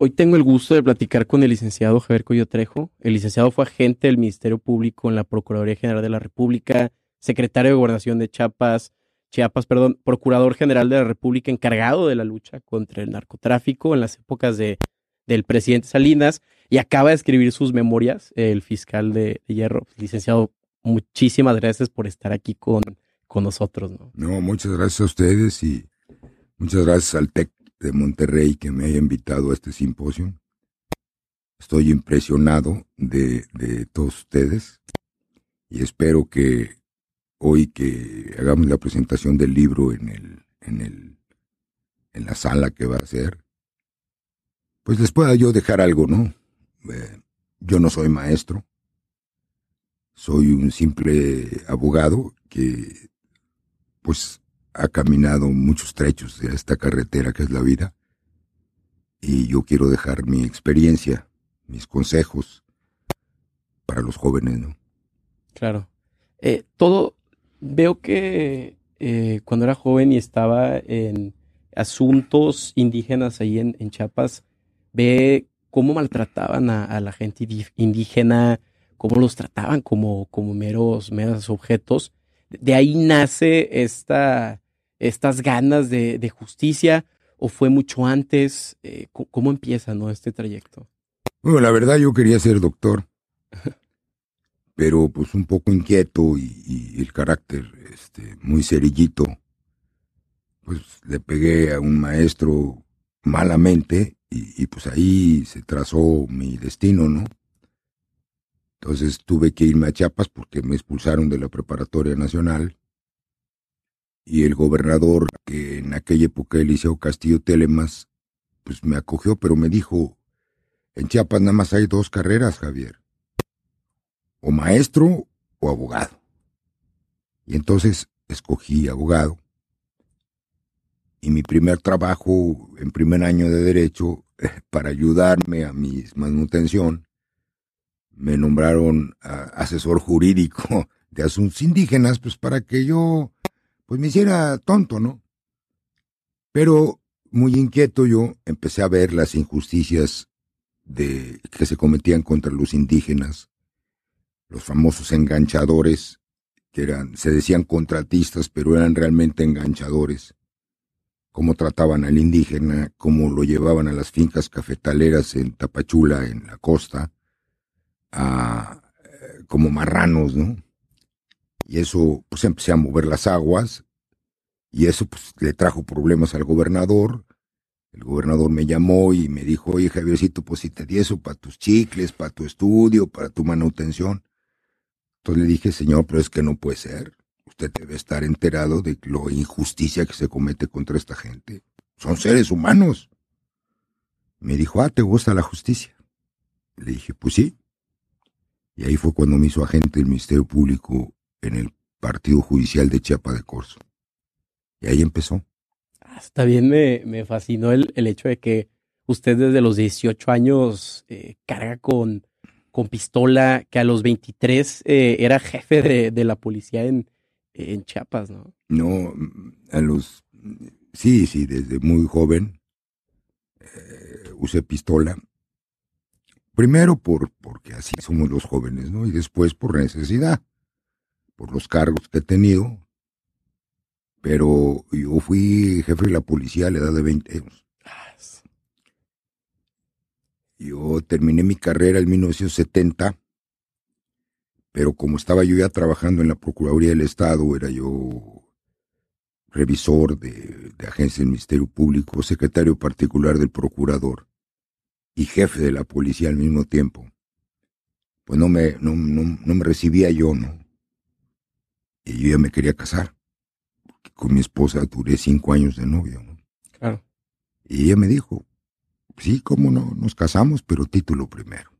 Hoy tengo el gusto de platicar con el licenciado Javier Coyo Trejo. El licenciado fue agente del Ministerio Público en la Procuraduría General de la República, secretario de Gobernación de Chiapas, Chiapas, perdón, procurador general de la República encargado de la lucha contra el narcotráfico en las épocas de, del presidente Salinas y acaba de escribir sus memorias, el fiscal de, Hierro. Licenciado, muchísimas gracias por estar aquí con, con nosotros. ¿no? no, muchas gracias a ustedes y muchas gracias al TEC de Monterrey que me haya invitado a este simposio. Estoy impresionado de, de todos ustedes y espero que hoy que hagamos la presentación del libro en el, en el, en la sala que va a ser, pues les pueda yo dejar algo, ¿no? Eh, yo no soy maestro, soy un simple abogado que, pues, ha caminado muchos trechos de esta carretera que es la vida, y yo quiero dejar mi experiencia, mis consejos para los jóvenes, ¿no? Claro. Eh, todo, veo que eh, cuando era joven y estaba en asuntos indígenas ahí en, Chiapas, ve cómo maltrataban a, la gente indígena, cómo los trataban como, como meros, meros objetos. De ahí nace esta, estas ganas de, justicia, o fue mucho antes? Eh, ¿Cómo empieza ¿no? este trayecto? Bueno, la verdad yo quería ser doctor. pero pues un poco inquieto y, el carácter este, muy cerillito, pues le pegué a un maestro malamente y, y, pues ahí se trazó mi destino, ¿no? Entonces tuve que irme a Chiapas porque me expulsaron de la preparatoria nacional y el gobernador, que en aquella época Eliseo Castillo Telemas, pues me acogió, pero me dijo, en Chiapas nada más hay dos carreras, Javier o maestro o abogado. Y entonces escogí abogado. Y mi primer trabajo en primer año de derecho, para ayudarme a mi manutención, me nombraron asesor jurídico de asuntos indígenas, pues para que yo, pues me hiciera tonto, ¿no? Pero muy inquieto yo empecé a ver las injusticias de que se cometían contra los indígenas los famosos enganchadores, que eran, se decían contratistas, pero eran realmente enganchadores, cómo trataban al indígena, cómo lo llevaban a las fincas cafetaleras en Tapachula, en la costa, eh, como marranos, ¿no? Y eso, pues empecé a mover las aguas, y eso pues le trajo problemas al gobernador. El gobernador me llamó y me dijo, oye Javiercito, pues si te di eso para tus chicles, para tu estudio, para tu manutención, entonces le dije, señor, pero es que no puede ser. Usted debe estar enterado de la injusticia que se comete contra esta gente. Son seres humanos. Me dijo, ah, ¿te gusta la justicia? Le dije, pues sí. Y ahí fue cuando me hizo agente del Ministerio Público en el Partido Judicial de Chiapa de Corzo. Y ahí empezó. Hasta bien me, me fascinó el, el, hecho de que usted desde los 18 años eh, carga con con pistola, que a los 23 eh, era jefe de, la policía en, en Chiapas, ¿no? No, a los... Sí, sí, desde muy joven eh, usé pistola. Primero por, porque así somos los jóvenes, ¿no? Y después por necesidad, por los cargos que he tenido. Pero yo fui jefe de la policía a la edad de 20 años. Yo terminé mi carrera en 1970, pero como estaba yo ya trabajando en la Procuraduría del Estado, era yo revisor de, agencia del Ministerio Público, secretario particular del procurador y jefe de la policía al mismo tiempo. Pues no me, no, no, me recibía yo, ¿no? Y yo ya me quería casar. Porque con mi esposa duré cinco años de novio, ¿no? Claro. Y ella me dijo, Sí, cómo no, nos casamos, pero título primero.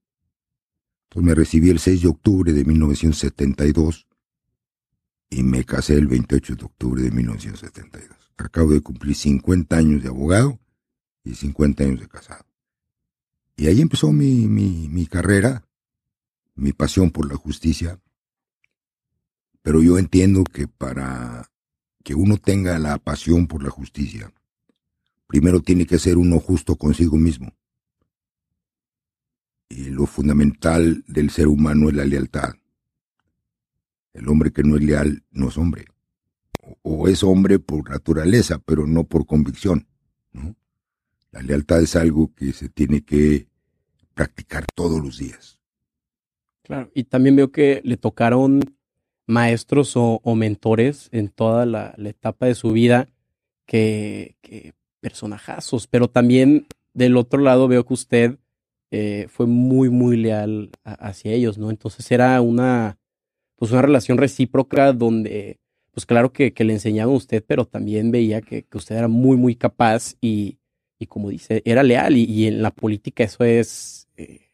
Entonces me recibí el 6 de octubre de 1972 y me casé el 28 de octubre de 1972. Acabo de cumplir 50 años de abogado y 50 años de casado. Y ahí empezó mi, mi, carrera, mi pasión por la justicia. Pero yo entiendo que para que uno tenga la pasión por la justicia, primero tiene que ser uno justo consigo mismo. y lo fundamental del ser humano es la lealtad. El hombre que no es leal no es hombre. O, es hombre por naturaleza, pero no por convicción. La lealtad es algo que se tiene que practicar todos los días. Claro, y también veo que le tocaron maestros o, mentores en toda la, etapa de su vida que, que personajazos, pero también del otro lado veo que usted eh, fue muy, muy leal hacia ellos, ¿no? Entonces era una, pues una relación recíproca donde, pues claro que, le enseñaba a usted, pero también veía que, usted era muy, muy capaz y, y como dice, era leal y, en la política eso es eh,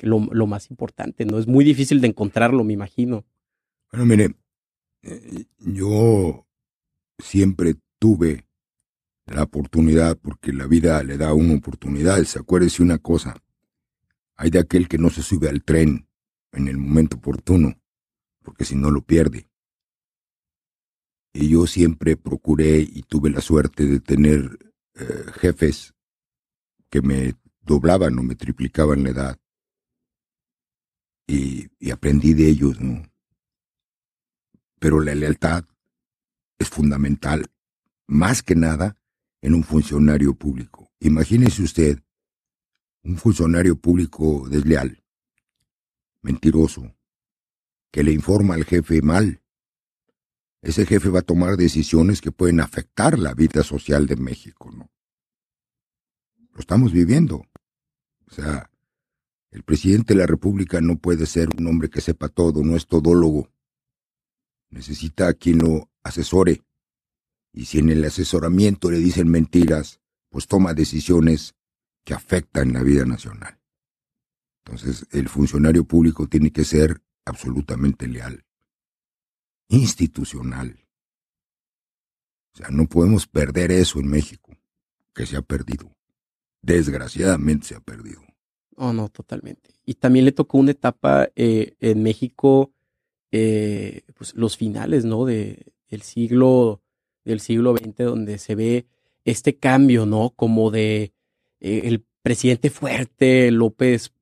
lo, más importante, ¿no? Es muy difícil de encontrarlo, me imagino. Bueno, mire, eh, yo siempre tuve la oportunidad, porque la vida le da una oportunidad. Se acuérdese una cosa, hay de aquel que no se sube al tren en el momento oportuno, porque si no lo pierde. Y yo siempre procuré y tuve la suerte de tener eh, jefes que me doblaban o me triplicaban la edad. Y, y aprendí de ellos, ¿no? Pero la lealtad es fundamental, más que nada, en un funcionario público. Imagínese usted un funcionario público desleal, mentiroso, que le informa al jefe mal. Ese jefe va a tomar decisiones que pueden afectar la vida social de México, ¿no? Lo estamos viviendo. O sea, el presidente de la República no puede ser un hombre que sepa todo, no es todólogo. Necesita a quien lo asesore, y si en el asesoramiento le dicen mentiras, pues toma decisiones que afectan la vida nacional. Entonces, el funcionario público tiene que ser absolutamente leal, institucional. O sea, no podemos perder eso en México, que se ha perdido. Desgraciadamente se ha perdido. Oh, no, totalmente. Y también le tocó una etapa eh, en México, eh, pues los finales, ¿no? De, del siglo del siglo XX donde se ve este cambio, ¿no? Como de eh, el presidente fuerte, López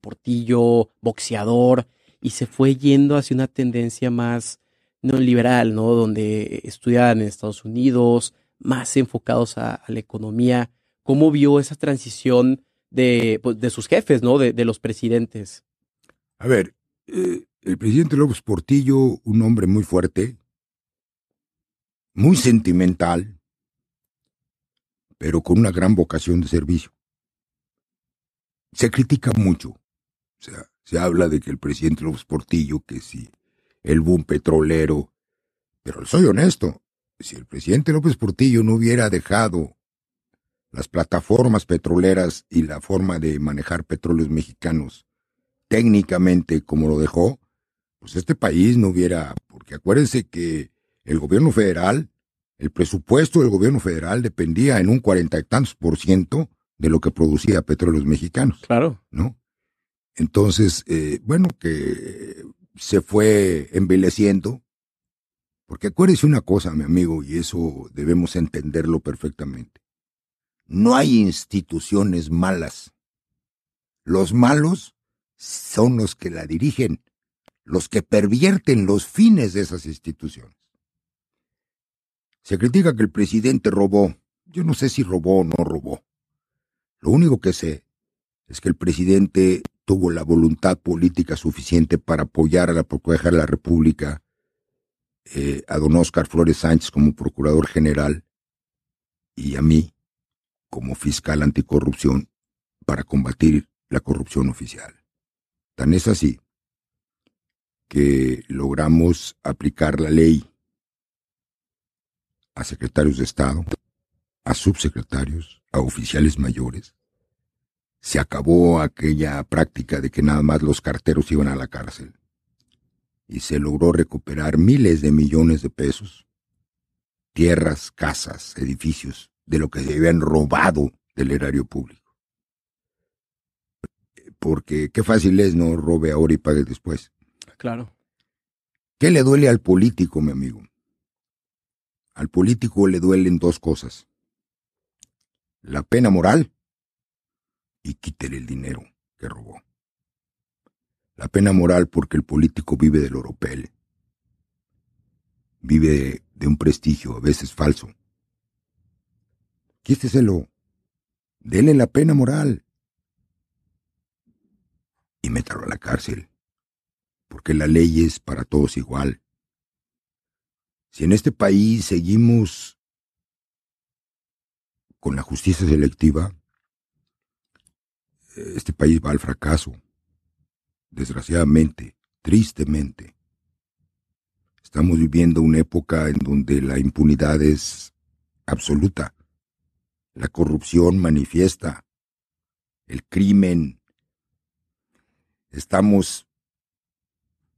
Portillo, boxeador, y se fue yendo hacia una tendencia más neoliberal, ¿no? Donde estudian en Estados Unidos, más enfocados a, la economía. ¿Cómo vio esa transición de, pues, de sus jefes, ¿no? De, los presidentes. A ver, eh, el presidente López Portillo, un hombre muy fuerte, muy sentimental, pero con una gran vocación de servicio. Se critica mucho. O sea, se habla de que el presidente López Portillo, que si el boom petrolero, pero soy honesto, si el presidente López Portillo no hubiera dejado las plataformas petroleras y la forma de manejar petróleos mexicanos técnicamente como lo dejó, pues este país no hubiera, porque acuérdense que el gobierno federal, el presupuesto del gobierno federal dependía en un cuarenta y tantos por ciento de lo que producía petróleos mexicanos. Claro. ¿No? Entonces, eh, bueno, que se fue envileciendo, porque acuérdese una cosa, mi amigo, y eso debemos entenderlo perfectamente. No hay instituciones malas. Los malos son los que la dirigen, los que pervierten los fines de esas instituciones. Se critica que el presidente robó. Yo no sé si robó o no robó. Lo único que sé es que el presidente tuvo la voluntad política suficiente para apoyar a la Procuraduría de la República, eh, a don Oscar Flores Sánchez como Procurador General y a mí como fiscal anticorrupción para combatir la corrupción oficial. Tan es así que logramos aplicar la ley a secretarios de Estado, a subsecretarios, a oficiales mayores. Se acabó aquella práctica de que nada más los carteros iban a la cárcel. Y se logró recuperar miles de millones de pesos, tierras, casas, edificios, de lo que se habían robado del erario público. Porque qué fácil es no robe ahora y pague después. Claro. ¿Qué le duele al político, mi amigo? Al político le duelen dos cosas. La pena moral y quítele el dinero. que robó. La pena moral porque el político vive del oropel. Vive de un prestigio, a veces falso. Quíteselo. Dele la pena moral. Y métalo a la cárcel. Porque la ley es para todos igual. Si en este país seguimos con la justicia selectiva, este país va al fracaso. Desgraciadamente, tristemente. Estamos viviendo una época en donde la impunidad es absoluta. La corrupción manifiesta. El crimen. Estamos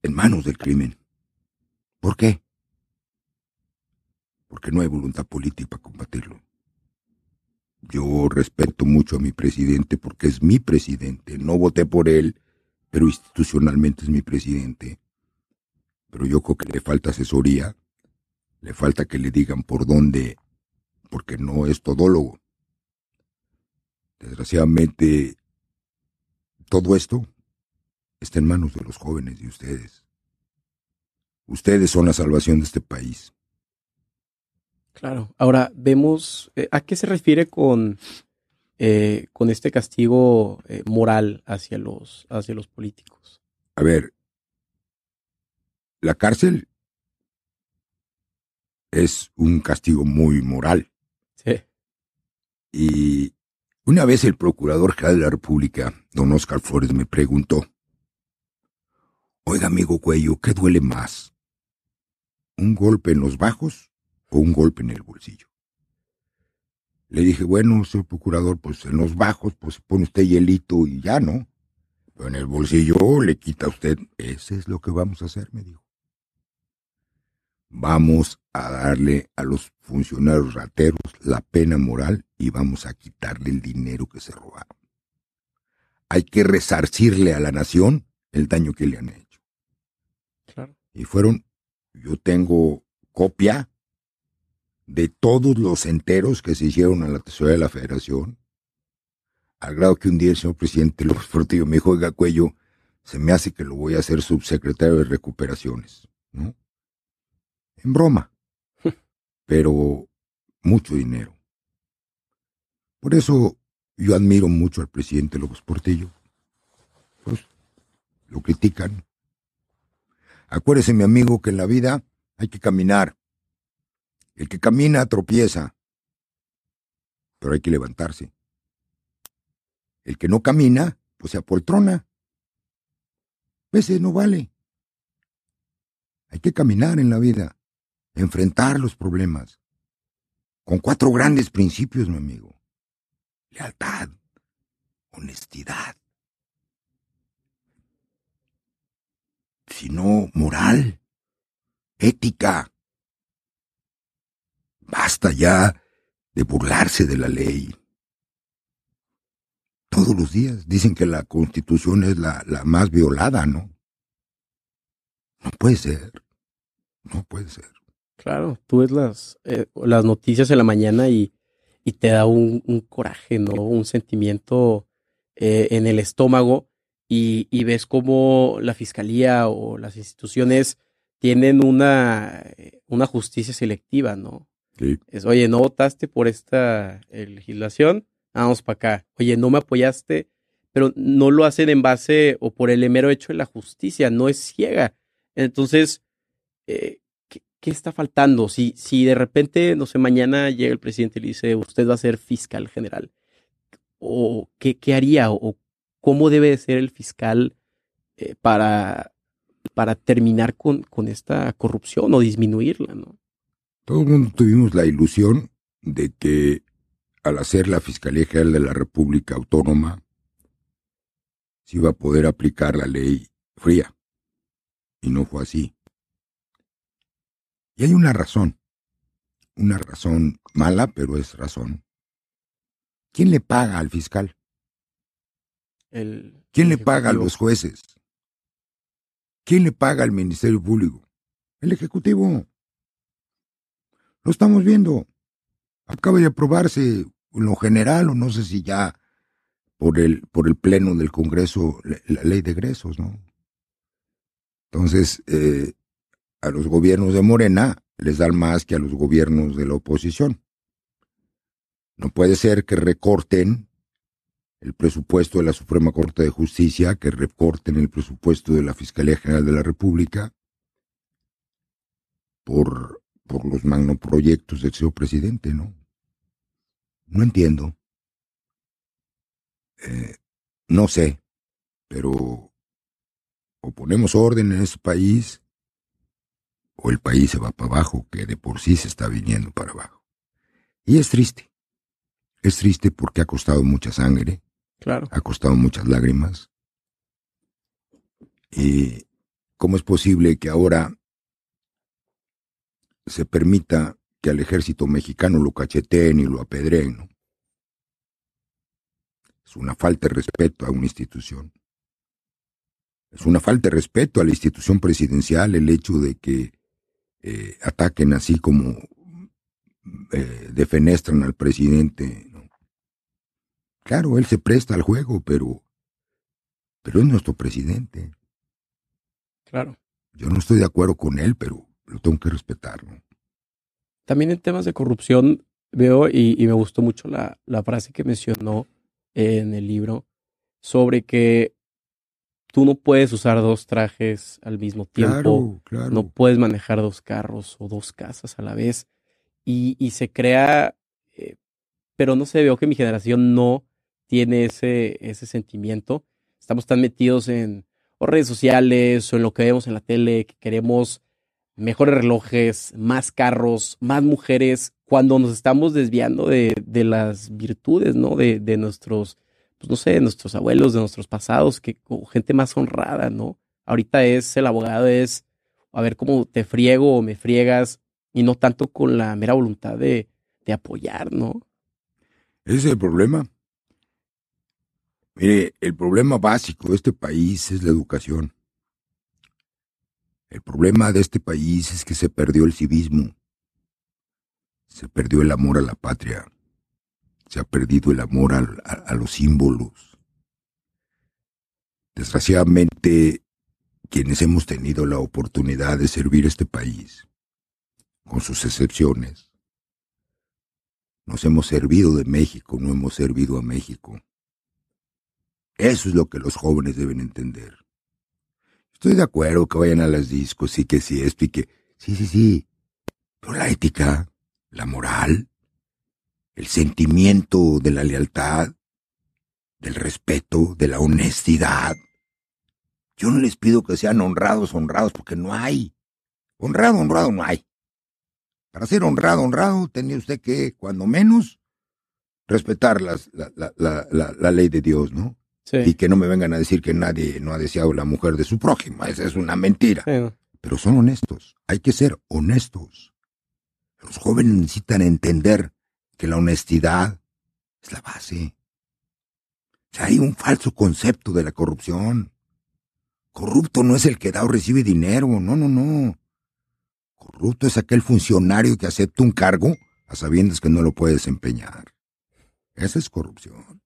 en manos del crimen. ¿Por qué? Porque no hay voluntad política para combatirlo. Yo respeto mucho a mi presidente porque es mi presidente. No voté por él, pero institucionalmente es mi presidente. Pero yo creo que le falta asesoría, le falta que le digan por dónde, porque no es todólogo. Desgraciadamente, todo esto está en manos de los jóvenes y ustedes. Ustedes son la salvación de este país. Claro. Ahora vemos eh, a qué se refiere con, eh, con este castigo eh, moral hacia los, hacia los políticos. A ver, la cárcel es un castigo muy moral. Sí. Y una vez el Procurador General de la República, don Oscar Flores, me preguntó, Oiga, amigo Cuello, ¿qué duele más? ¿Un golpe en los bajos o un golpe en el bolsillo? Le dije, bueno, señor procurador, pues en los bajos, pues pone usted hielito y ya, ¿no? Pero en el bolsillo le quita usted. Ese es lo que vamos a hacer, me dijo. Vamos a darle a los funcionarios rateros la pena moral y vamos a quitarle el dinero que se robaron. Hay que resarcirle a la nación el daño que le han hecho. Claro. Y fueron, yo tengo copia de todos los enteros que se hicieron a la tesorería de la federación, al grado que un día el señor presidente López Portillo me dijo, oiga, Cuello, se me hace que lo voy a hacer subsecretario de recuperaciones, ¿no? En broma, pero mucho dinero. Por eso yo admiro mucho al presidente López Portillo. Pues lo critican. Acuérdese, mi amigo, que en la vida hay que caminar. El que camina tropieza, pero hay que levantarse. El que no camina, pues se apoltrona. Ese no vale. Hay que caminar en la vida, enfrentar los problemas, con cuatro grandes principios, mi amigo. Lealtad, honestidad, sino moral, ética. Basta ya de burlarse de la ley. Todos los días dicen que la constitución es la, la más violada, ¿no? No puede ser. No puede ser. Claro, tú ves las, eh, las noticias en la mañana y, y te da un, un, coraje, ¿no? Un sentimiento eh, en el estómago y, y, ves cómo la fiscalía o las instituciones tienen una, una justicia selectiva, ¿no? Es, oye, no votaste por esta legislación, vamos para acá. Oye, no me apoyaste, pero no lo hacen en base o por el mero hecho de la justicia, no es ciega. Entonces, eh, ¿qué, ¿qué, está faltando? Si, si de repente, no sé, mañana llega el presidente y le dice, usted va a ser fiscal general, o qué, qué haría, o cómo debe ser el fiscal eh, para, para terminar con, con esta corrupción o disminuirla, ¿no? Todo el mundo tuvimos la ilusión de que al hacer la Fiscalía General de la República Autónoma se iba a poder aplicar la ley fría. Y no fue así. Y hay una razón. Una razón mala, pero es razón. ¿Quién le paga al fiscal? El, ¿Quién le paga a los jueces? ¿Quién le paga al Ministerio Público? El Ejecutivo. Lo estamos viendo. Acaba de aprobarse en lo general, o no sé si ya por el, por el pleno del Congreso la, ley de egresos, ¿no? Entonces, eh, a los gobiernos de Morena les dan más que a los gobiernos de la oposición. No puede ser que recorten el presupuesto de la Suprema Corte de Justicia, que recorten el presupuesto de la Fiscalía General de la República por, por los magnoproyectos del señor presidente, ¿no? No entiendo. Eh, no sé, pero o ponemos orden en este país o el país se va para abajo, que de por sí se está viniendo para abajo. Y es triste. Es triste porque ha costado mucha sangre. Claro. Ha costado muchas lágrimas. Y cómo es posible que ahora se permita que al ejército mexicano lo cacheteen y lo apedreen, ¿no? Es una falta de respeto a una institución. Es una falta de respeto a la institución presidencial el hecho de que eh, ataquen así como eh, defenestran al presidente. Claro, él se presta al juego, pero, pero es nuestro presidente. Claro. Yo no estoy de acuerdo con él, pero lo tengo que respetar. También en temas de corrupción veo y, me gustó mucho la, la frase que mencionó en el libro sobre que tú no puedes usar dos trajes al mismo tiempo, no puedes manejar dos carros o dos casas a la vez y, y se crea, eh, pero no sé, veo que mi generación no tiene ese, ese sentimiento. Estamos tan metidos en redes sociales o en lo que vemos en la tele que queremos mejores relojes, más carros, más mujeres, cuando nos estamos desviando de, de las virtudes, ¿no? De, de, nuestros, pues no sé, de nuestros abuelos, de nuestros pasados, que gente más honrada, ¿no? Ahorita es, el abogado es, a ver cómo te friego o me friegas, y no tanto con la mera voluntad de, de apoyar, ¿no? Ese es el problema. Mire, el problema básico de este país es la educación. El problema de este país es que se perdió el civismo, se perdió el amor a la patria, se ha perdido el amor a, los símbolos. Desgraciadamente, quienes hemos tenido la oportunidad de servir este país, con sus excepciones, nos hemos servido de México, no hemos servido a México. Eso es lo que los jóvenes deben entender. Estoy de acuerdo que vayan a las discos y que si esto y que... Sí, sí, sí. Pero la ética, la moral, el sentimiento de la lealtad, del respeto, de la honestidad. Yo no les pido que sean honrados, honrados, porque no hay. Honrado, honrado no hay. Para ser honrado, honrado, tenía usted que, cuando menos, respetar las, la, la, la, la, ley de Dios, ¿no? Y que no me vengan a decir que nadie no ha deseado la mujer de su prójima. Esa es una mentira. Pero son honestos. Hay que ser honestos. Los jóvenes necesitan entender que la honestidad es la base. O hay un falso concepto de la corrupción. Corrupto no es el que da o recibe dinero. No, no, no. Corrupto es aquel funcionario que acepta un cargo a sabiendas que no lo puede desempeñar. Esa es corrupción.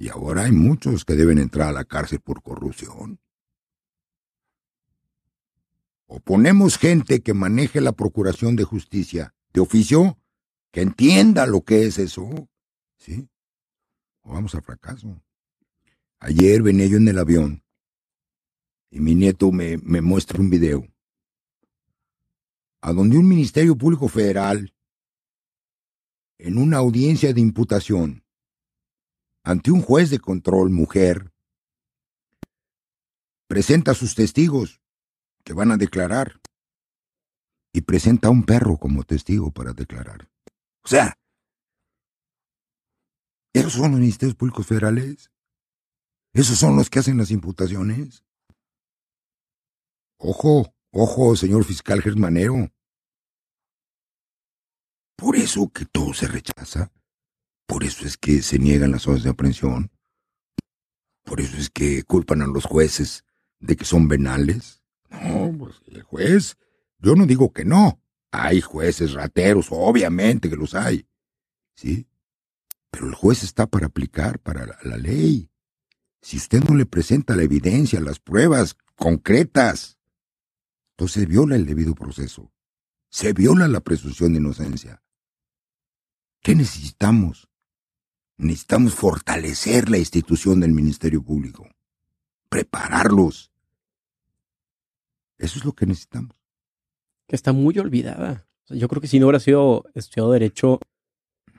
Y ahora hay muchos que deben entrar a la cárcel por corrupción. O ponemos gente que maneje la procuración de justicia de oficio, que entienda lo que es eso, ¿sí? O vamos a fracaso. Ayer venía yo en el avión y mi nieto me, me muestra un video a donde un Ministerio Público Federal, en una audiencia de imputación, ante un juez de control mujer, presenta sus testigos que van a declarar y presenta a un perro como testigo para declarar. O sea, ¿esos son los ministerios públicos federales? ¿Esos son los que hacen las imputaciones? Ojo, ojo, señor fiscal Germanero. Por eso que todo se rechaza. Por eso es que se niegan las horas de aprehensión. Por eso es que culpan a los jueces de que son venales. No, pues el juez, yo no digo que no. Hay jueces rateros, obviamente que los hay. ¿Sí? Pero el juez está para aplicar para la, la ley. Si usted no le presenta la evidencia, las pruebas concretas, entonces viola el debido proceso. Se viola la presunción de inocencia. ¿Qué necesitamos? Necesitamos fortalecer la institución del Ministerio Público, prepararlos. Eso es lo que necesitamos. Que está muy olvidada. Yo creo que si no hubiera sido estudiado Derecho,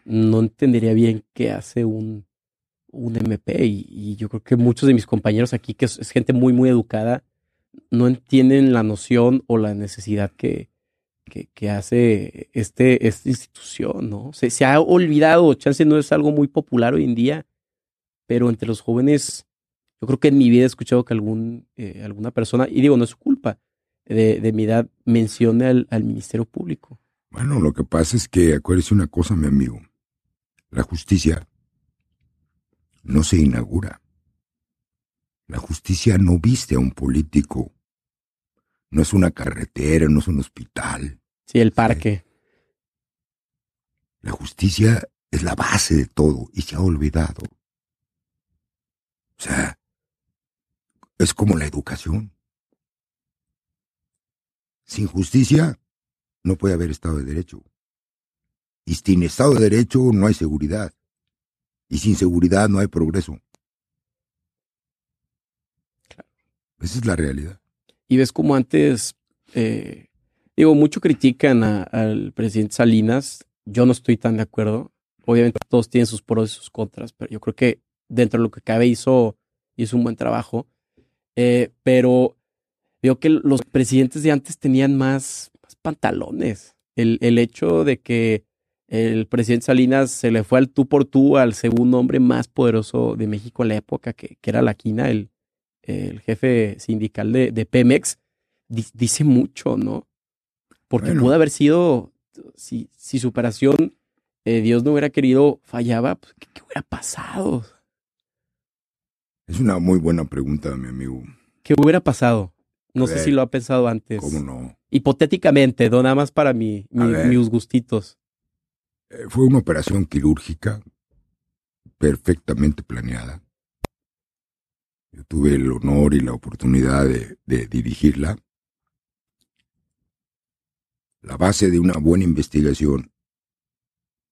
no entendería bien qué hace un, un MP. Y, yo creo que muchos de mis compañeros aquí, que es, gente muy, muy educada, no entienden la noción o la necesidad que, que, hace este, esta institución, ¿no? Se, ha olvidado, chance no es algo muy popular hoy en día, pero entre los jóvenes, yo creo que en mi vida he escuchado que algún, eh, alguna persona, y digo, no es su culpa, de, de mi edad, mencione al, al Ministerio Público. Bueno, lo que pasa es que acuérdese una cosa, mi amigo. La justicia no se inaugura. La justicia no viste a un político. No es una carretera, no es un hospital. Sí, el parque. La justicia es la base de todo y se ha olvidado. O sea, es como la educación. Sin justicia no puede haber Estado de Derecho. Y sin Estado de Derecho no hay seguridad. Y sin seguridad no hay progreso. Esa es la realidad. Y ves como antes, eh, digo, mucho critican al presidente Salinas. Yo no estoy tan de acuerdo. Obviamente todos tienen sus pros y sus contras, pero yo creo que dentro de lo que cabe hizo, hizo un buen trabajo. Eh, pero veo que los presidentes de antes tenían más, pantalones. El, el hecho de que el presidente Salinas se le fue al tú por tú al segundo hombre más poderoso de México en la época, que, era la quina, el, el jefe sindical de, Pemex. dice mucho, ¿no? Porque pudo haber sido, si, si su operación, eh, Dios no hubiera querido, fallaba, pues, ¿qué, hubiera pasado? Es una muy buena pregunta, mi amigo. ¿Qué hubiera pasado? No sé si lo ha pensado antes. ¿Cómo no? Hipotéticamente, no nada más para mi, mis gustitos. Eh, fue una operación quirúrgica perfectamente planeada. Yo tuve el honor y la oportunidad de, dirigirla. La base de una buena investigación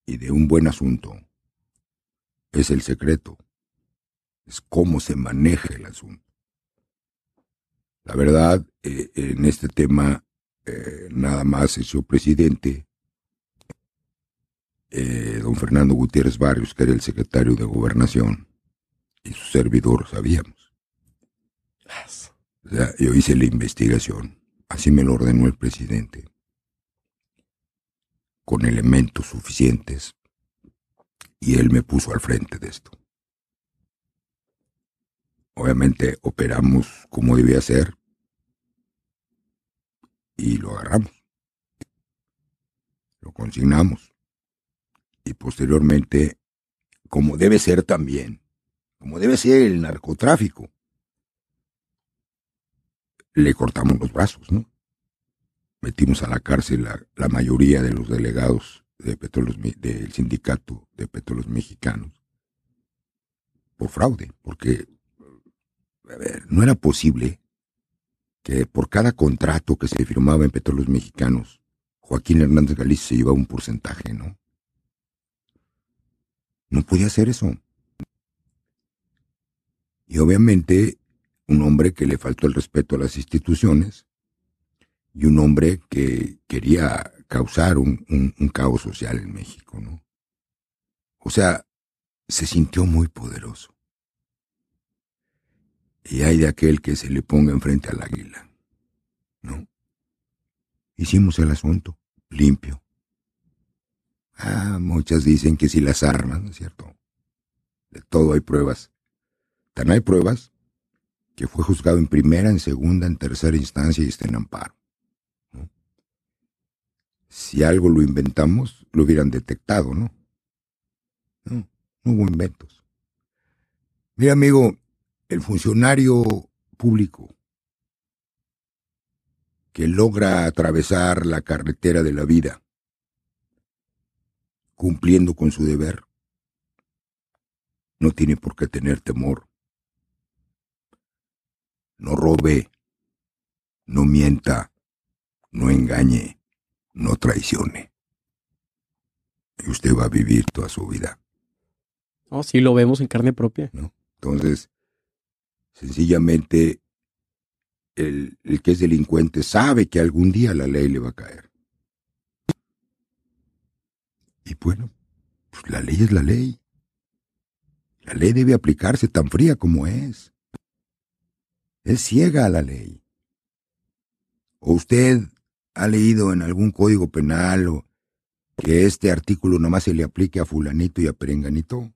y de un buen asunto es el secreto, es cómo se maneja el asunto. La verdad, eh, en este tema, eh, nada más es su presidente eh, don Fernando Gutiérrez Barrios, que era el secretario de Gobernación, y su servidor sabíamos. O sea, yo hice la investigación, así me lo ordenó el presidente, con elementos suficientes, y él me puso al frente de esto. Obviamente operamos como debía ser. Y lo agarramos. Lo consignamos. Y posteriormente, como debe ser también, como debe ser el narcotráfico, le cortamos los brazos, ¿no? Metimos a la cárcel a la mayoría de los delegados de petróleos, del sindicato de petróleos mexicanos por fraude, porque a ver, no era posible que por cada contrato que se firmaba en petróleos mexicanos, Joaquín Hernández Galicia se llevaba un porcentaje, ¿no? No podía hacer eso. Y obviamente un hombre que le faltó el respeto a las instituciones y un hombre que quería causar un, caos social en México, ¿no? O sea, se sintió muy poderoso. Y hay de aquel que se le ponga enfrente al águila, ¿no? Hicimos el asunto limpio, Ah, muchas dicen que si las armas, ¿no es cierto? De todo hay pruebas. Tan hay pruebas que fue juzgado en primera, en segunda, en tercera instancia y está en amparo. Si algo lo inventamos, lo hubieran detectado, ¿no? No, no hubo inventos. Mira, amigo, el funcionario público que logra atravesar la carretera de la vida cumpliendo con su deber, no tiene por qué tener temor. No robe, no mienta, no engañe, no traicione. Y usted va a vivir toda su vida. Oh, sí, lo vemos en carne propia. ¿no? Entonces, sencillamente, el, el que es delincuente sabe que algún día la ley le va a caer. Y bueno, pues la ley es la ley. La ley debe aplicarse tan fría como es. Es ciega a la ley. ¿O usted ha leído en algún código penal o que este artículo nomás se le aplique a fulanito y a perenganito?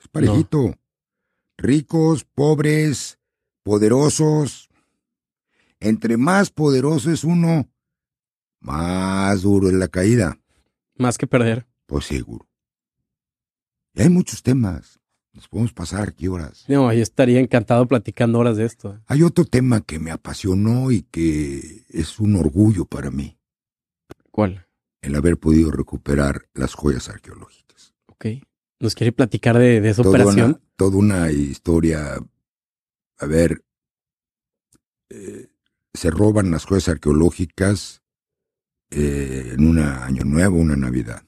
Es parejito. Ricos, pobres, poderosos. Entre más poderoso es uno, más duro es la caída. Más que perder. Pues seguro. Y hay muchos temas. Nos podemos pasar aquí horas. No, yo estaría encantado platicando horas de esto. Hay otro tema que me apasionó y que es un orgullo para mí. ¿Cuál? El haber podido recuperar las joyas arqueológicas. Ok. ¿Nos quiere platicar de, de esa Toda operación? Una, toda una historia. A ver, eh, se roban las joyas arqueológicas eh, en un año nuevo, una Navidad.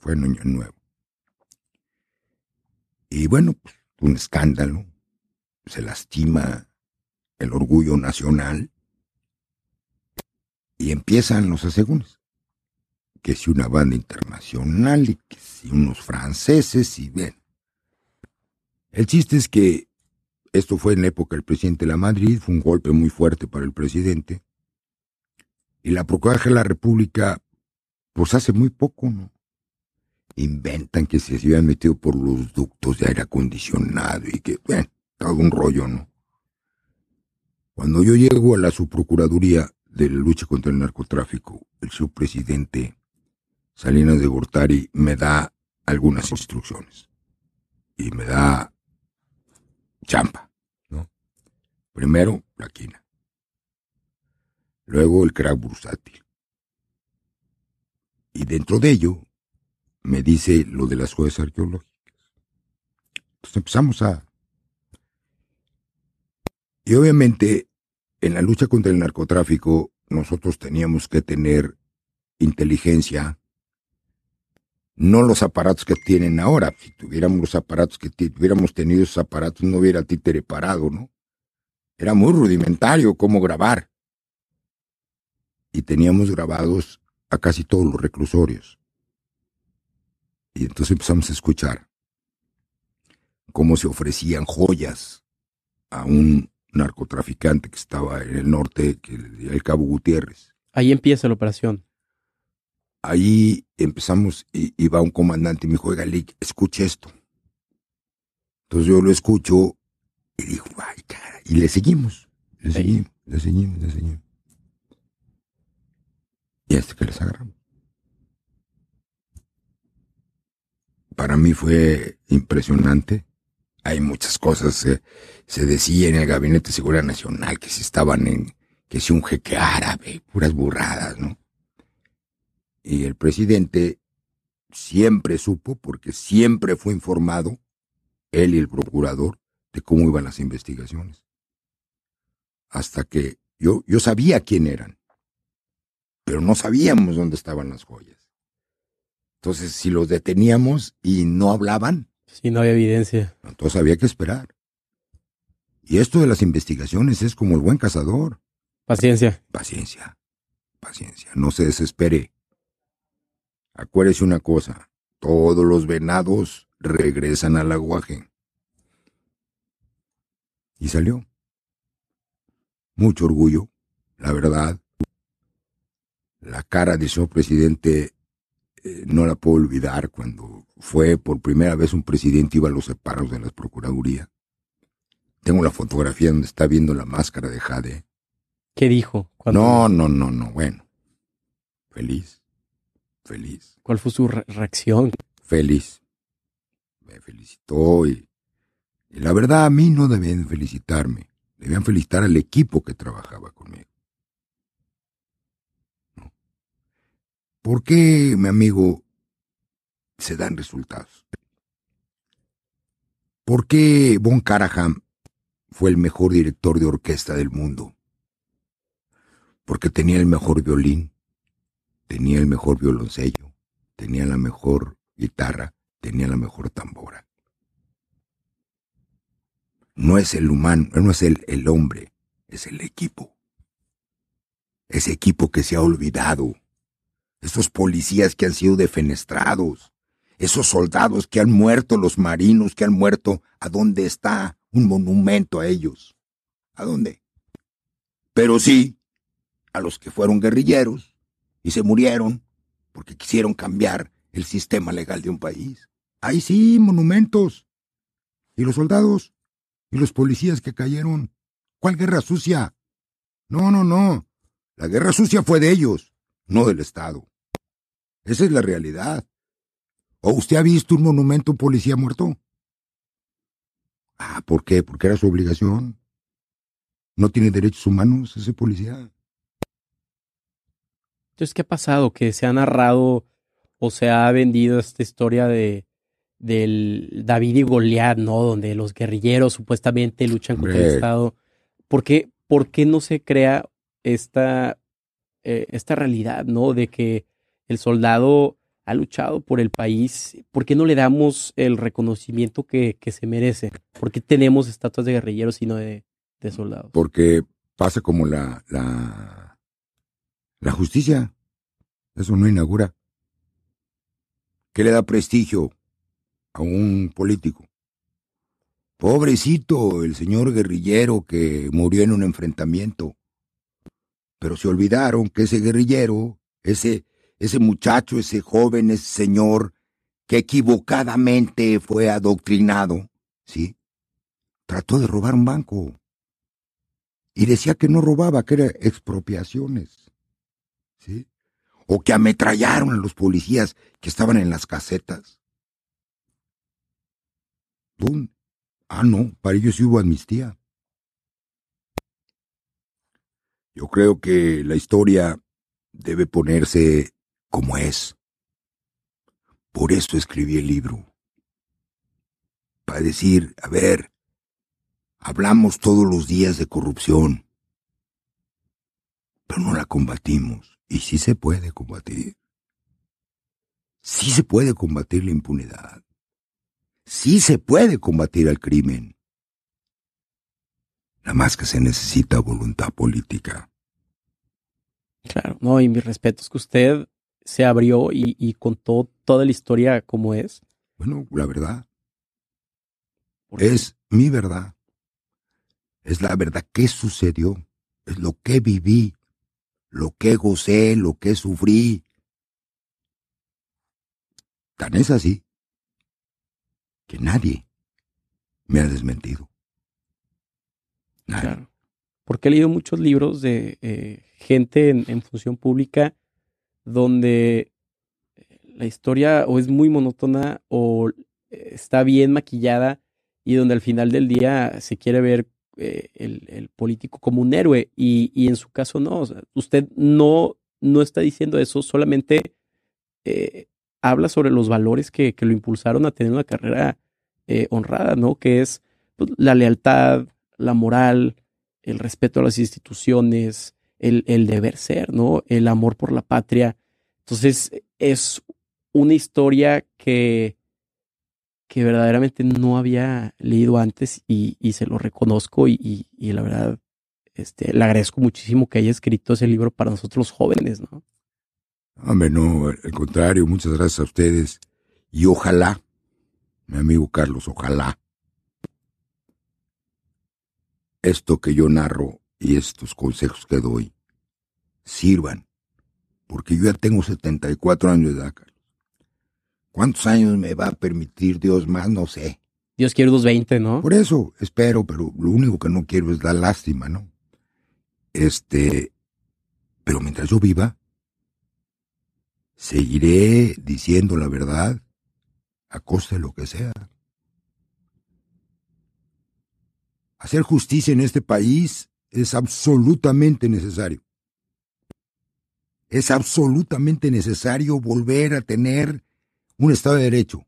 Fue en año nuevo. Y bueno, pues, un escándalo. Se lastima el orgullo nacional. Y empiezan los asegúnes. Que si una banda internacional y que si unos franceses y bien. El chiste es que esto fue en la época del presidente de la Madrid, fue un golpe muy fuerte para el presidente. Y la Procuraduría de la República, pues hace muy poco, ¿no? Inventan que se habían metido por los ductos de aire acondicionado y que, bueno, todo un rollo, ¿no? Cuando yo llego a la subprocuraduría de la lucha contra el narcotráfico, el subpresidente Salinas de Gortari me da algunas instrucciones. Y me da champa, ¿no? Primero, la quina. Luego el crack bursátil. Y dentro de ello, me dice lo de las joyas arqueológicas. Entonces empezamos a... Y obviamente, en la lucha contra el narcotráfico, nosotros teníamos que tener inteligencia, no los aparatos que tienen ahora. Si tuviéramos los aparatos que hubiéramos tenido esos aparatos, no hubiera títere parado, ¿no? Era muy rudimentario cómo grabar. Y teníamos grabados a casi todos los reclusorios. Y entonces empezamos a escuchar cómo se ofrecían joyas a un narcotraficante que estaba en el norte, que el Cabo Gutiérrez. Ahí empieza la operación. Ahí empezamos y, y va un comandante y me dijo, oiga, Lick, escuche esto. Entonces yo lo escucho y digo, ay, cara, y le seguimos, le seguimos, le seguimos, le seguimos. Y hasta que les agarramos. Para mí fue impresionante. Hay muchas cosas. eh, se decía en el Gabinete de Seguridad Nacional que si estaban en, que si un jeque árabe, puras burradas, ¿no? Y el presidente siempre supo, porque siempre fue informado, él y el procurador, de cómo iban las investigaciones. Hasta que yo, yo sabía quién eran, pero no sabíamos dónde estaban las joyas. Entonces, si los deteníamos y no hablaban, Si no había evidencia. entonces había que esperar. Y esto de las investigaciones es como el buen cazador. Paciencia. Paciencia, paciencia, no se desespere. Acuérdese una cosa, todos los venados regresan al aguaje. Y salió. Mucho orgullo, la verdad. La cara del señor presidente eh, no la puedo olvidar cuando fue por primera vez un presidente iba a los separos de la Procuraduría. Tengo la fotografía donde está viendo la máscara de Jade. ¿Qué dijo? No, no, no, no, bueno. Feliz, feliz, ¿Cuál fue su re- reacción? feliz. Me felicitó y, y la verdad a mí no debían felicitarme. Debían felicitar al equipo que trabajaba conmigo. ¿Por qué, mi amigo, se dan resultados? ¿Por qué Von Karajan fue el mejor director de orquesta del mundo? Porque tenía el mejor violín, tenía el mejor violoncello, tenía la mejor guitarra, tenía la mejor tambora. No es el humano, no es el, el hombre, es el equipo. Ese equipo que se ha olvidado. Esos policías que han sido defenestrados. Esos soldados que han muerto, los marinos que han muerto. ¿A dónde está un monumento a ellos? ¿A dónde? Pero sí, a los que fueron guerrilleros y se murieron porque quisieron cambiar el sistema legal de un país. Ahí sí, monumentos. ¿Y los soldados? ¿Y los policías que cayeron? ¿Cuál guerra sucia? No, no, no. La guerra sucia fue de ellos, no del Estado. Esa es la realidad. ¿O usted ha visto un monumento a un policía muerto? Ah, ¿por qué? Porque era su obligación. ¿No tiene derechos humanos ese policía? Entonces, ¿qué ha pasado? Que se ha narrado o se ha vendido esta historia de del David y Goliat, ¿no? Donde los guerrilleros supuestamente luchan contra el Estado. ¿Por qué, ¿Por qué no se crea esta, eh, esta realidad, ¿no? De que el soldado ha luchado por el país. ¿Por qué no le damos el reconocimiento que, que se merece? ¿Por qué tenemos estatuas de guerrilleros y no de, de soldados? Porque pasa como la, la, la justicia. Eso no inaugura. ¿Qué le da prestigio a un político? Pobrecito el señor guerrillero que murió en un enfrentamiento. Pero se olvidaron que ese guerrillero, ese, ese muchacho, ese joven, ese señor que equivocadamente fue adoctrinado, ¿sí? Trató de robar un banco. Y decía que no robaba, que eran expropiaciones. ¿Sí? O que ametrallaron a los policías que estaban en las casetas. ¡Pum! Ah, no, para ellos sí hubo amnistía. Yo creo que la historia debe ponerse como es. Por eso escribí el libro. Para decir, a ver, hablamos todos los días de corrupción, pero no la combatimos. Y sí se puede combatir. Sí se puede combatir la impunidad. Sí se puede combatir al crimen. Nada más que se necesita voluntad política. Claro, no, y mis respetos que usted se abrió y, contó toda la historia como es. Bueno, la verdad. Es mi verdad. Es la verdad que sucedió. Es lo que viví, lo que gocé, lo que sufrí. Tan es así que nadie me ha desmentido. Claro. Porque he leído muchos libros de eh, gente en, función pública donde la historia o es muy monótona o está bien maquillada y donde al final del día se quiere ver eh, el, político como un héroe y, en su caso no. usted no, no está diciendo eso, solamente eh, habla sobre los valores que, que, lo impulsaron a tener una carrera honrada, ¿no? Que es pues, la lealtad, la moral, el respeto a las instituciones, el, el, deber ser, ¿no? El amor por la patria. Entonces, es una historia que, que verdaderamente no había leído antes y, y se lo reconozco y, y, la verdad, este, le agradezco muchísimo que haya escrito ese libro para nosotros jóvenes, ¿no? Hombre, no, al contrario, muchas gracias a ustedes y ojalá, mi amigo Carlos, ojalá esto que yo narro y estos consejos que doy sirvan, porque yo ya tengo 74 años de edad. ¿Cuántos años me va a permitir Dios más? No sé. Dios quiere unos 20, ¿no? Por eso espero, pero lo único que no quiero es la lástima, ¿no? Este, pero mientras yo viva, seguiré diciendo la verdad a costa de lo que sea. Hacer justicia en este país es absolutamente necesario. Es absolutamente necesario volver a tener un Estado de Derecho.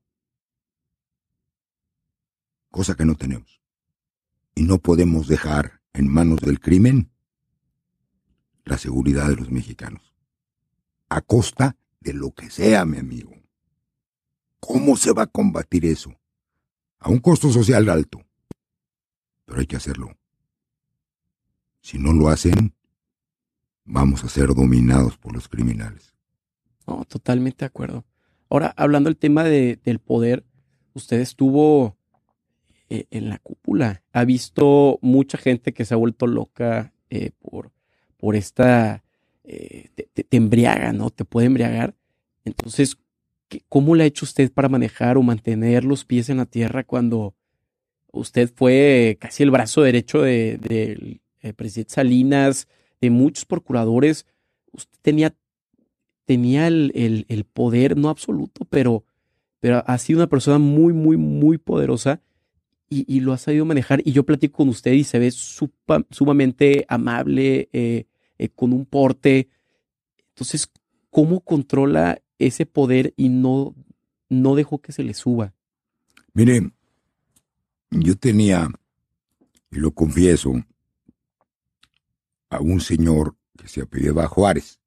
cosa que no tenemos. Y no podemos dejar en manos del crimen la seguridad de los mexicanos. A costa de lo que sea, mi amigo. ¿Cómo se va a combatir eso? A un costo social alto. Pero hay que hacerlo. Si no lo hacen, vamos a ser dominados por los criminales. No, totalmente de acuerdo. Ahora, hablando del tema de, del poder, usted estuvo eh, en la cúpula. Ha visto mucha gente que se ha vuelto loca eh, por, por esta... Eh, te, embriaga, ¿no? Te puede embriagar. Entonces, ¿cómo le ha hecho usted para manejar o mantener los pies en la tierra cuando usted fue casi el brazo derecho del de, presidente Salinas, de muchos procuradores? Usted tenía, tenía el, el poder, no absoluto, pero, pero ha sido una persona muy, muy, muy poderosa y, lo ha sabido manejar. Y yo platico con usted y se ve sumamente amable, eh, eh, con un porte. Entonces, ¿cómo controla ese poder y no, no dejó que se le suba? Mire, yo tenía, y lo confieso, a un señor que se apellidaba Juárez,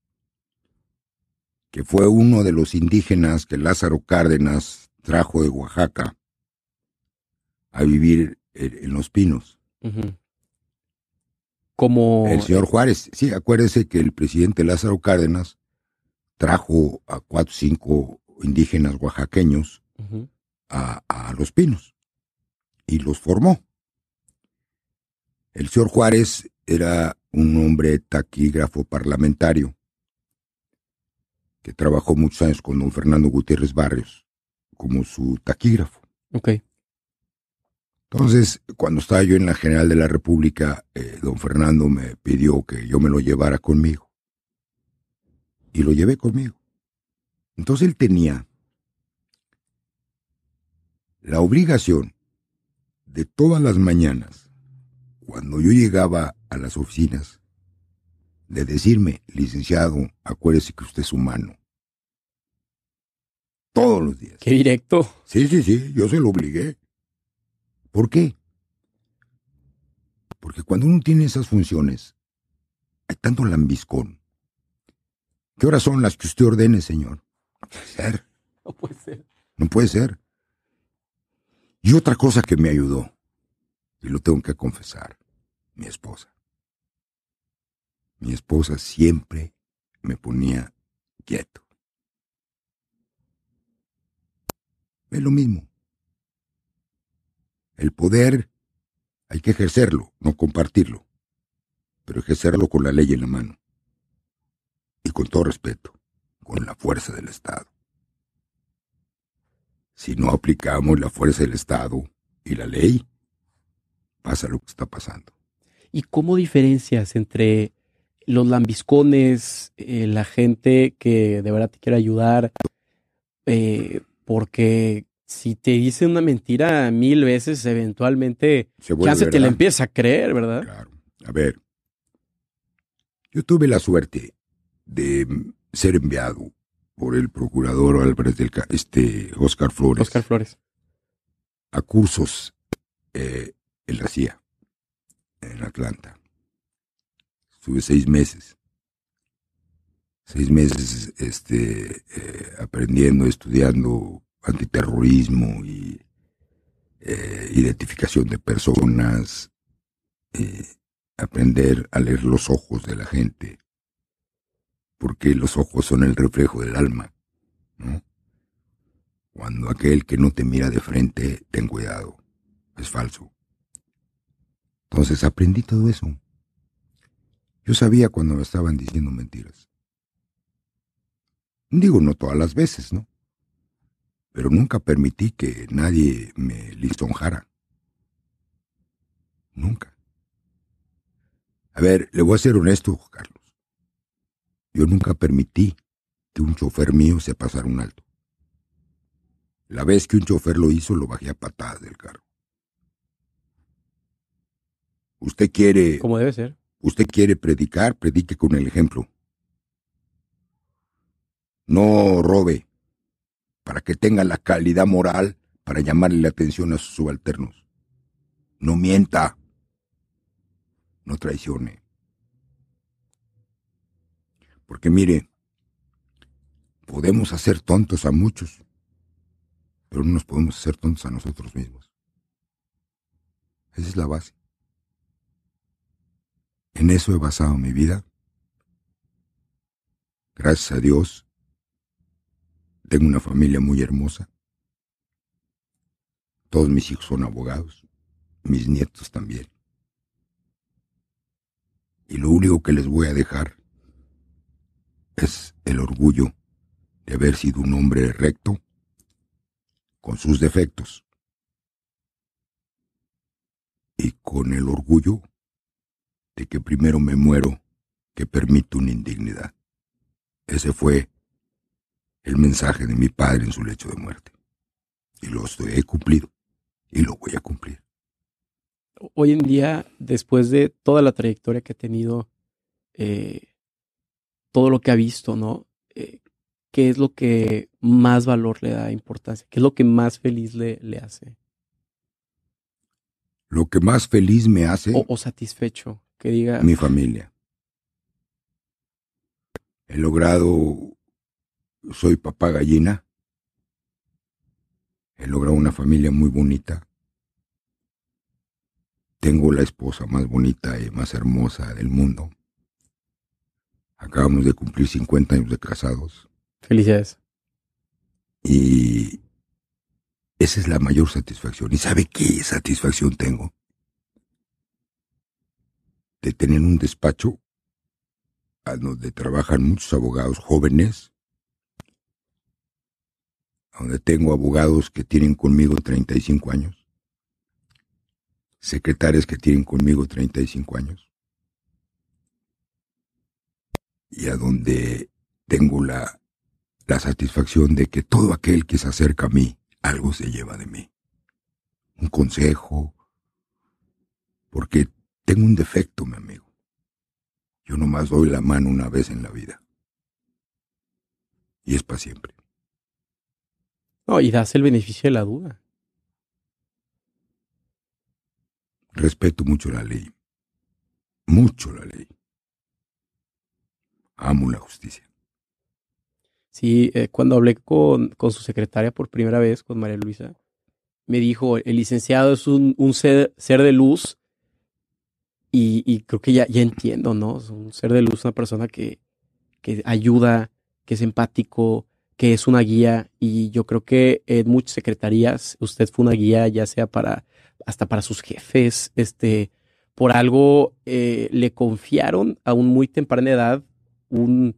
que fue uno de los indígenas que Lázaro Cárdenas trajo de Oaxaca a vivir en, Los Pinos. Como... El señor Juárez, sí, acuérdese que el presidente Lázaro Cárdenas trajo a cuatro o cinco indígenas oaxaqueños a, a Los Pinos y los formó. El señor Juárez era un hombre taquígrafo parlamentario que trabajó muchos años con don Fernando Gutiérrez Barrios como su taquígrafo. Okay. Entonces, cuando estaba yo en la General de la República, eh, don Fernando me pidió que yo me lo llevara conmigo. Y lo llevé conmigo. Entonces él tenía la obligación de todas las mañanas, cuando yo llegaba a las oficinas, de decirme, licenciado, acuérdese que usted es humano. Todos los días. Qué directo. Sí, sí, sí, yo se lo obligué. ¿Por qué? Porque cuando uno tiene esas funciones, hay tanto lambiscón. ¿Qué horas son las que usted ordene, señor? No puede ser. No puede ser. No puede ser. Y otra cosa que me ayudó, y lo tengo que confesar, mi esposa. Mi esposa siempre me ponía quieto. Es lo mismo. El poder hay que ejercerlo, no compartirlo, pero ejercerlo con la ley en la mano. Y con todo respeto, con la fuerza del Estado. Si no aplicamos la fuerza del Estado y la ley, pasa lo que está pasando. ¿Y cómo diferencias entre los lambiscones, eh, la gente que de verdad te quiere ayudar? Eh, porque si te dice una mentira mil veces, eventualmente ya se te la empieza a creer, ¿verdad? Claro. A ver, yo tuve la suerte de ser enviado por el procurador Álvarez del este Oscar Flores. Oscar Flores. A cursos eh, la CIA, en Atlanta. Estuve seis meses. Seis meses este, eh, aprendiendo, estudiando antiterrorismo y eh, identificación de personas, aprender a leer los ojos de la gente, porque los ojos son el reflejo del alma. Cuando aquel que no te mira de frente, ten cuidado, es falso. Entonces aprendí todo eso. Yo sabía cuando me estaban diciendo mentiras. Digo, no todas las veces, ¿no? pero nunca permití que nadie me lisonjara. Nunca. A ver, le voy a ser honesto, Carlos. Yo nunca permití que un chofer mío se pasara un alto. La vez que un chofer lo hizo, lo bajé a patadas del carro. Usted quiere... Como debe ser. Usted quiere predicar, predique con el ejemplo. No robe, para que tenga la calidad moral para llamarle la atención a sus subalternos. No mienta. No traicione. Porque mire, podemos hacer tontos a muchos, pero no nos podemos hacer tontos a nosotros mismos. Esa es la base. En eso he basado mi vida. Gracias a Dios, tengo una familia muy hermosa. Todos mis hijos son abogados, mis nietos también. Y lo único que les voy a dejar es el orgullo de haber sido un hombre recto, con sus defectos, y con el orgullo de que primero me muero que permito una indignidad. Ese fue el mensaje de mi padre en su lecho de muerte. Y lo he cumplido y lo voy a cumplir. Hoy en día, después de toda la trayectoria que ha tenido, eh, todo lo que ha visto, ¿no? Eh, ¿Qué es lo que más valor le da importancia? ¿Qué es lo que más feliz le, le hace? Lo que más feliz me hace. O, o satisfecho, que diga. Mi familia. He logrado. Soy papá gallina. He logrado una familia muy bonita. Tengo la esposa más bonita y más hermosa del mundo. Acabamos de cumplir 50 años de casados. Felicidades. Y esa es la mayor satisfacción. ¿Y sabe qué satisfacción tengo? De tener un despacho a donde trabajan muchos abogados jóvenes, donde tengo abogados que tienen conmigo 35 años, secretarias que tienen conmigo 35 años, y a donde tengo la, la satisfacción de que todo aquel que se acerca a mí, algo se lleva de mí. Un consejo, porque tengo un defecto, mi amigo. Yo nomás doy la mano una vez en la vida. Y es para siempre. No, y das el beneficio de la duda. Respeto mucho la ley. Mucho la ley. Amo la justicia. Sí, eh, cuando hablé con, con, su secretaria por primera vez, con María Luisa, me dijo, el licenciado es un, un ser, ser, de luz y, y, creo que ya, ya entiendo, ¿no? Es un ser de luz, una persona que, que ayuda, que es empático, que es una guía y yo creo que en muchas secretarías usted fue una guía ya sea para hasta para sus jefes, este, por algo eh, le confiaron a un muy temprana edad un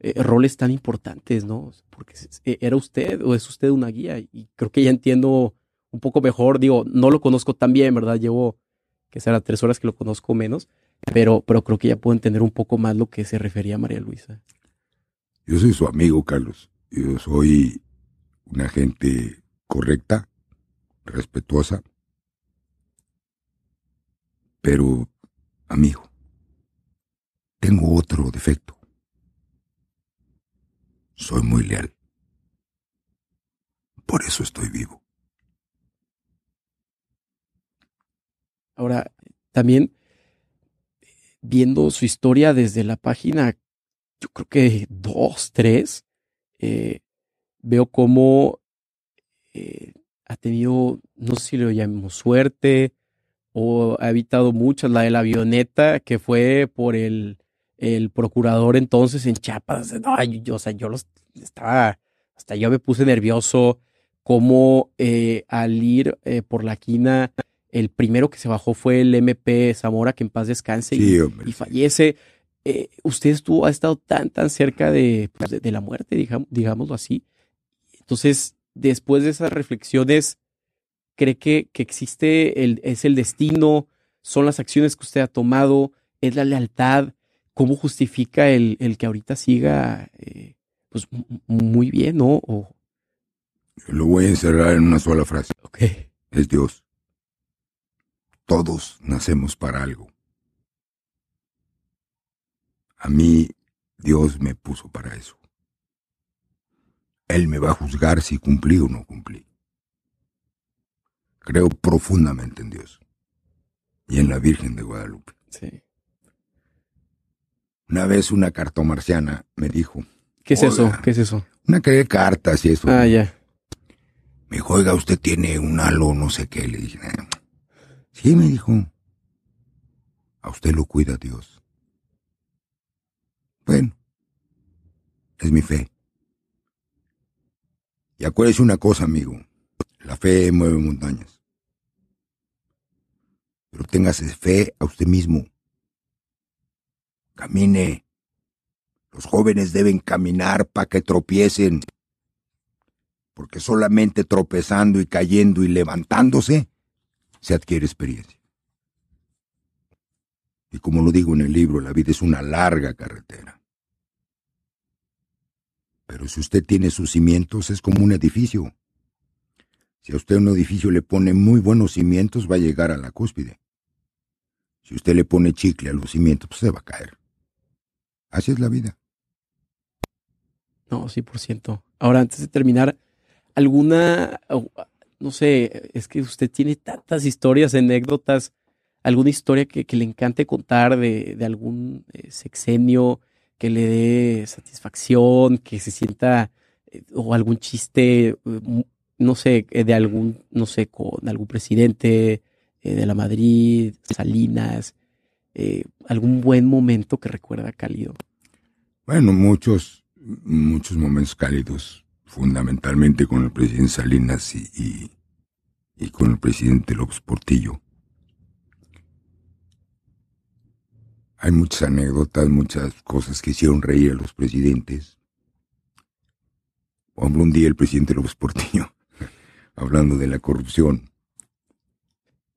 eh, roles tan importantes, ¿no? Porque era usted o es usted una guía y creo que ya entiendo un poco mejor, digo, no lo conozco tan bien, ¿verdad? Llevo que será tres horas que lo conozco menos, pero, pero creo que ya puedo entender un poco más lo que se refería a María Luisa. Yo soy su amigo, Carlos. Yo soy una gente correcta, respetuosa, pero, amigo, tengo otro defecto. Soy muy leal. Por eso estoy vivo. Ahora, también viendo su historia desde la página, yo creo que dos, tres, eh, veo cómo eh, ha tenido, no sé si lo llamamos suerte, o ha evitado muchas, la de la avioneta que fue por el, el procurador entonces en Chiapas. No, yo, o sea, yo los estaba, hasta yo me puse nervioso, como eh, al ir eh, por la quina, el primero que se bajó fue el MP Zamora, que en paz descanse sí, y, hombre, y, fallece. Eh, usted estuvo, ha estado tan, tan cerca de, pues, de, de la muerte, digamos, digámoslo así. Entonces, después de esas reflexiones, cree que, que existe, el, es el destino, son las acciones que usted ha tomado, es la lealtad, cómo justifica el, el que ahorita siga eh, pues muy bien, ¿no? O... Lo voy a encerrar en una sola frase. Okay. Es Dios. Todos nacemos para algo. A mí Dios me puso para eso. Él me va a juzgar si cumplí o no cumplí. Creo profundamente en Dios. y en la Virgen de Guadalupe. Sí. Una vez una cartomarciana me dijo, ¿Qué es eso? ¿Qué es eso? Una que de cartas y eso. Ah, ya. Me dijo, oiga, usted tiene un halo, no sé qué. Le dije, "Ah". Sí, me dijo, a usted lo cuida Dios. Bueno, es mi fe. Y acuérdese una cosa, amigo, la fe mueve montañas. Pero téngase fe a usted mismo. Camine. Los jóvenes deben caminar para que tropiecen porque solamente tropezando y cayendo y levantándose se adquiere experiencia. Y como lo digo en el libro, la vida es una larga carretera. Pero si usted tiene sus cimientos, es como un edificio. Si a usted un edificio le pone muy buenos cimientos, va a llegar a la cúspide. Si usted le pone chicle a los cimientos, pues se va a caer. Así es la vida. No, sí, por ciento. Ahora, antes de terminar, alguna, no sé, es que usted tiene tantas historias, anécdotas, alguna historia que, le encante contar de, de algún eh, sexenio que le dé satisfacción, que se sienta, eh, o algún chiste, eh, no sé, de algún, no sé, con algún presidente de la Madrid, Salinas, algún buen momento que recuerda cálido. Bueno, muchos, muchos momentos cálidos, fundamentalmente con el presidente Salinas y, y, con el presidente López Portillo. Hay muchas anécdotas, muchas cosas que hicieron reír a los presidentes. Por ejemplo, un día el presidente López Portillo, hablando de la corrupción,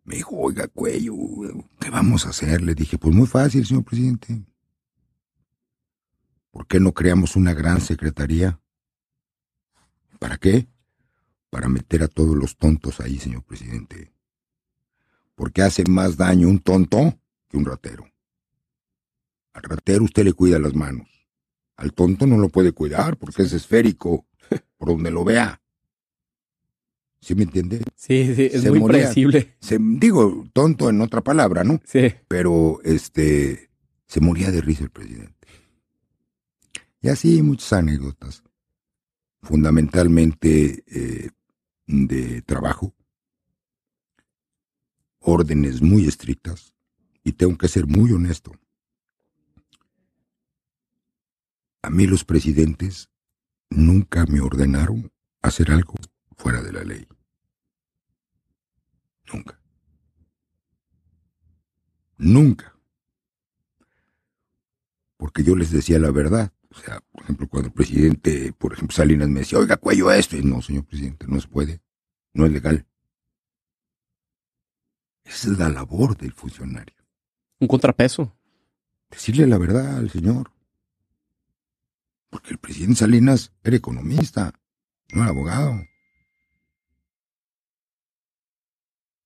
me dijo, oiga, cuello, ¿qué vamos a hacer? Le dije, pues muy fácil, señor presidente. ¿Por qué no creamos una gran secretaría? ¿Para qué? Para meter a todos los tontos ahí, señor presidente. Porque hace más daño un tonto que un ratero. Al ratero usted le cuida las manos. Al tonto no lo puede cuidar porque es esférico, por donde lo vea. ¿Sí me entiende? Sí, sí, es Se muy moría. predecible. Se, digo, tonto en otra palabra, ¿no? Sí. Pero, este, se moría de risa el presidente. Y así muchas anécdotas. Fundamentalmente eh, de trabajo. Órdenes muy estrictas. Y tengo que ser muy honesto. A mí los presidentes nunca me ordenaron hacer algo fuera de la ley. Nunca. Nunca. Porque yo les decía la verdad. O sea, por ejemplo, cuando el presidente, por ejemplo, Salinas me decía, oiga, cuello esto. Y no, señor presidente, no se puede. No es legal. Esa es la labor del funcionario. Un contrapeso. Decirle la verdad al señor. Porque el presidente Salinas era economista, no era abogado.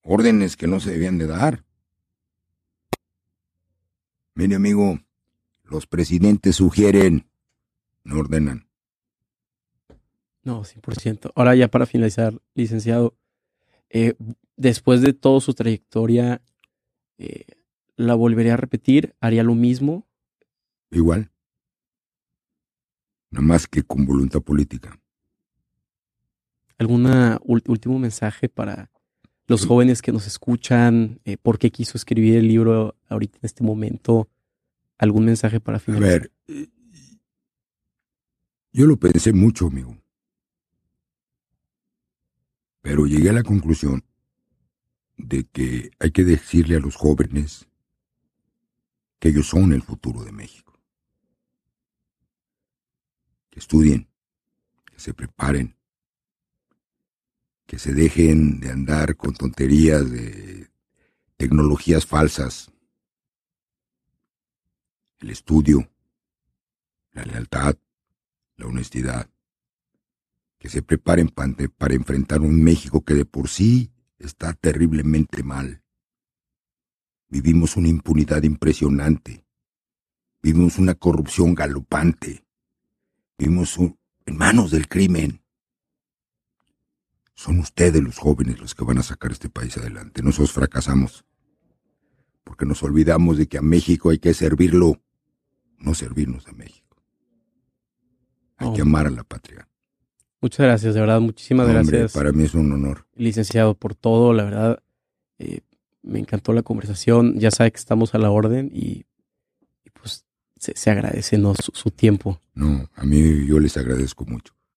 Órdenes que no se debían de dar. Mire, amigo, los presidentes sugieren, no ordenan. No, 100%. Ahora ya para finalizar, licenciado, eh, después de toda su trayectoria, eh, ¿la volvería a repetir? ¿Haría lo mismo? Igual. Nada más que con voluntad política. ¿Algún último mensaje para los jóvenes que nos escuchan? Eh, ¿Por qué quiso escribir el libro ahorita en este momento? ¿Algún mensaje para A finalizar? ver, eh, yo lo pensé mucho, amigo. Pero llegué a la conclusión de que hay que decirle a los jóvenes que ellos son el futuro de México. Que estudien, que se preparen, que se dejen de andar con tonterías de tecnologías falsas. El estudio, la lealtad, la honestidad. Que se preparen pa- para enfrentar un México que de por sí está terriblemente mal. Vivimos una impunidad impresionante. Vivimos una corrupción galopante. Vivimos en manos del crimen. Son ustedes los jóvenes los que van a sacar este país adelante. Nosotros fracasamos. porque nos olvidamos de que a México hay que servirlo, no servirnos a México. Hay que Oh. amar a la patria. Muchas gracias, de verdad, muchísimas Hombre, gracias, para mí es un honor. licenciado, por todo, la verdad. eh, me encantó la conversación, ya sabe que estamos a la orden y, y pues se, se agradece ¿no? su, su tiempo. No, a mí yo les agradezco mucho.